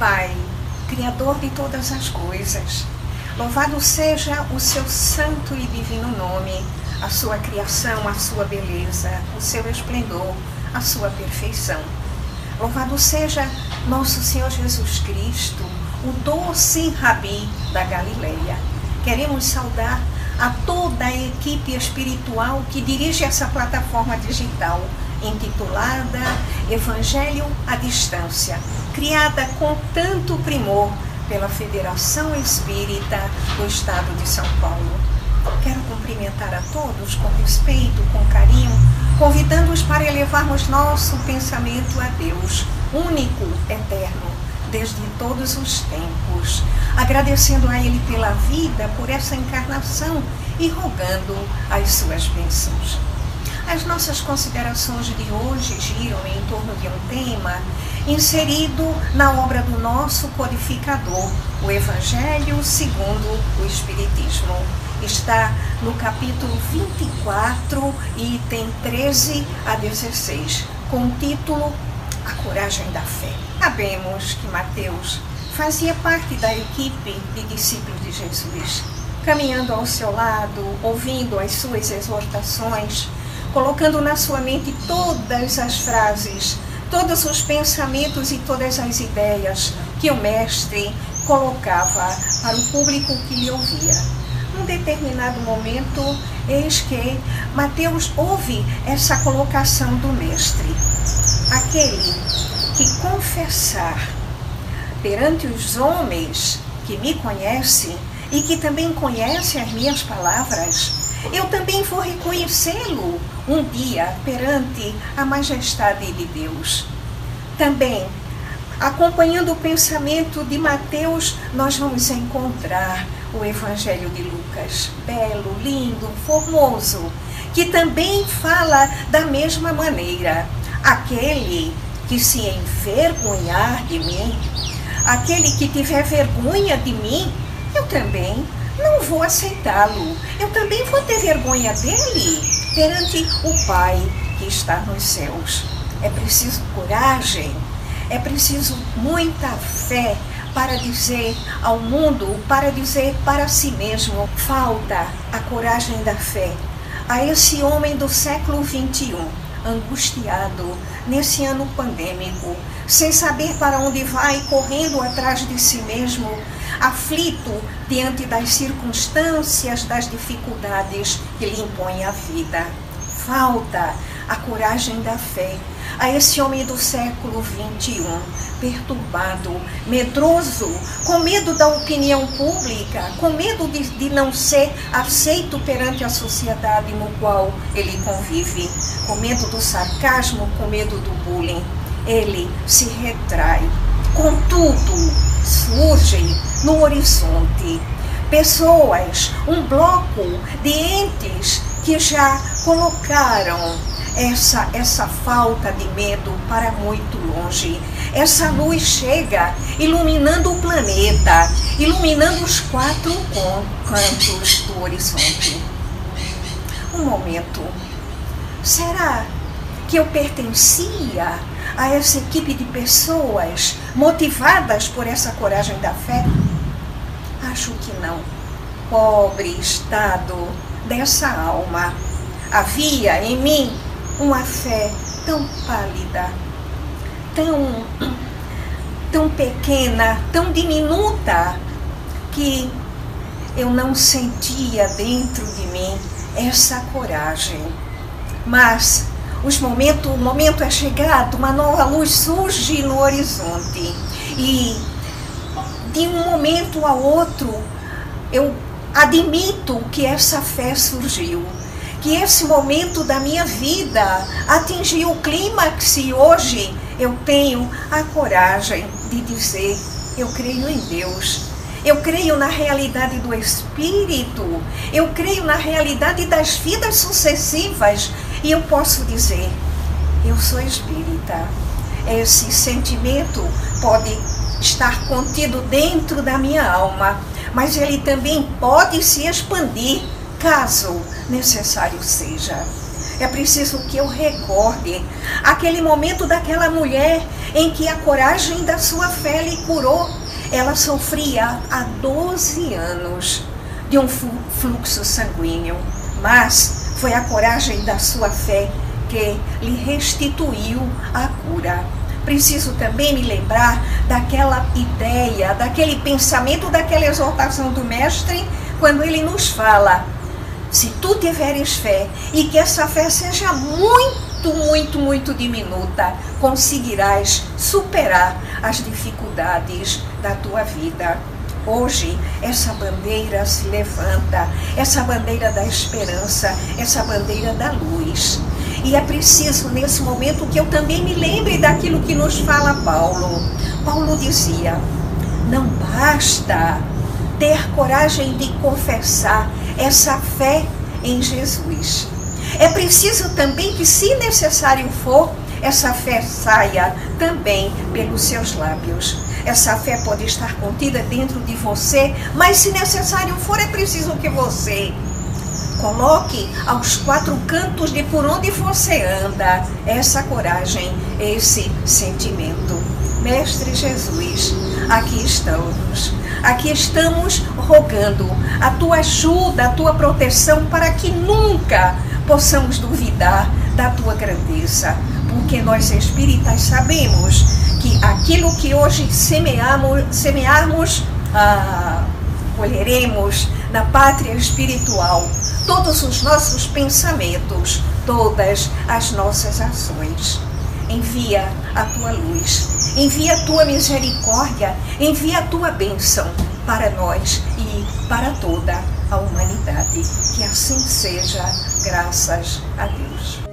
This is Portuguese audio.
Pai, Criador de todas as coisas, louvado seja o seu santo e divino nome, a sua criação, a sua beleza, o seu esplendor, a sua perfeição. Louvado seja nosso Senhor Jesus Cristo, o doce Rabi da Galileia. Queremos saudar a toda a equipe espiritual que dirige essa plataforma digital intitulada Evangelho à Distância, criada com tanto primor pela Federação Espírita do Estado de São Paulo. Quero cumprimentar a todos com respeito, com carinho, convidando-os para elevarmos nosso pensamento a Deus, único, eterno, desde todos os tempos, agradecendo a Ele pela vida, por essa encarnação e rogando as suas bênçãos. As nossas considerações de hoje giram em torno de um tema inserido na obra do nosso codificador, o Evangelho segundo o Espiritismo. Está no capítulo 24, item 13 a 16, com o título A Coragem da Fé. Sabemos que Mateus fazia parte da equipe de discípulos de Jesus, caminhando ao seu lado, ouvindo as suas exortações, colocando na sua mente todas as frases, todos os pensamentos e todas as ideias que o mestre colocava para o público que lhe ouvia. Num determinado momento, eis que Mateus ouve essa colocação do mestre. Aquele que confessar perante os homens que me conhecem e que também conhecem as minhas palavras, eu também vou reconhecê-lo um dia perante a majestade de Deus. Também, acompanhando o pensamento de Mateus, nós vamos encontrar o Evangelho de Lucas, belo, lindo, formoso, que também fala da mesma maneira. Aquele que se envergonhar de mim, aquele que tiver vergonha de mim, eu também não vou aceitá-lo. Eu também vou ter vergonha dele perante o Pai que está nos céus. É preciso coragem, é preciso muita fé para dizer ao mundo, para dizer para si mesmo, falta a coragem da fé. A esse homem do século 21, angustiado nesse ano pandêmico, sem saber para onde vai, correndo atrás de si mesmo, aflito diante das circunstâncias, das dificuldades que lhe impõe a vida. Falta a coragem da fé a esse homem do século 21, perturbado, medroso, com medo da opinião pública, com medo de, de não ser aceito perante a sociedade no qual ele convive, com medo do sarcasmo, com medo do bullying. Ele se retrai. Contudo, surgem no horizonte pessoas, um bloco de entes que já colocaram essa, essa falta de medo para muito longe. Essa luz chega iluminando o planeta, iluminando os quatro cantos do horizonte. Um momento. Será que eu pertencia a essa equipe de pessoas motivadas por essa coragem da fé? Acho que não. Pobre estado dessa alma. Havia em mim uma fé tão pálida, tão, tão pequena, tão diminuta, que eu não sentia dentro de mim essa coragem. Mas os momentos, o momento é chegado, uma nova luz surge no horizonte. E de um momento a outro, eu admito que essa fé surgiu que esse momento da minha vida atingiu o clímax e hoje eu tenho a coragem de dizer: eu creio em Deus. Eu creio na realidade do Espírito, eu creio na realidade das vidas sucessivas e eu posso dizer: eu sou espírita. Esse sentimento pode estar contido dentro da minha alma, mas ele também pode se expandir caso necessário seja. É preciso que eu recorde aquele momento daquela mulher em que a coragem da sua fé lhe curou. Ela sofria há 12 anos de um fluxo sanguíneo, mas foi a coragem da sua fé que lhe restituiu a cura. Preciso também me lembrar daquela ideia, daquele pensamento, daquela exortação do Mestre, quando ele nos fala: se tu tiveres fé e que essa fé seja muito, muito, muito diminuta, conseguirás superar as dificuldades da tua vida. Hoje, essa bandeira se levanta, essa bandeira da esperança, essa bandeira da luz. E é preciso, nesse momento, que eu também me lembre daquilo que nos fala Paulo. Paulo dizia: não basta ter coragem de confessar essa fé em Jesus. É preciso também que, se necessário for, essa fé saia também pelos seus lábios. Essa fé pode estar contida dentro de você, mas se necessário for, é preciso que você coloque aos quatro cantos de por onde você anda essa coragem, esse sentimento. Mestre Jesus, aqui estamos. Aqui estamos rogando a tua ajuda, a tua proteção para que nunca possamos duvidar da tua grandeza, porque nós espíritas sabemos que aquilo que hoje semeamos, semearmos, ah, colheremos na pátria espiritual todos os nossos pensamentos, todas as nossas ações. Envia a tua luz, envia a tua misericórdia, envia a tua bênção para nós e para toda a humanidade. Que assim seja, graças a Deus.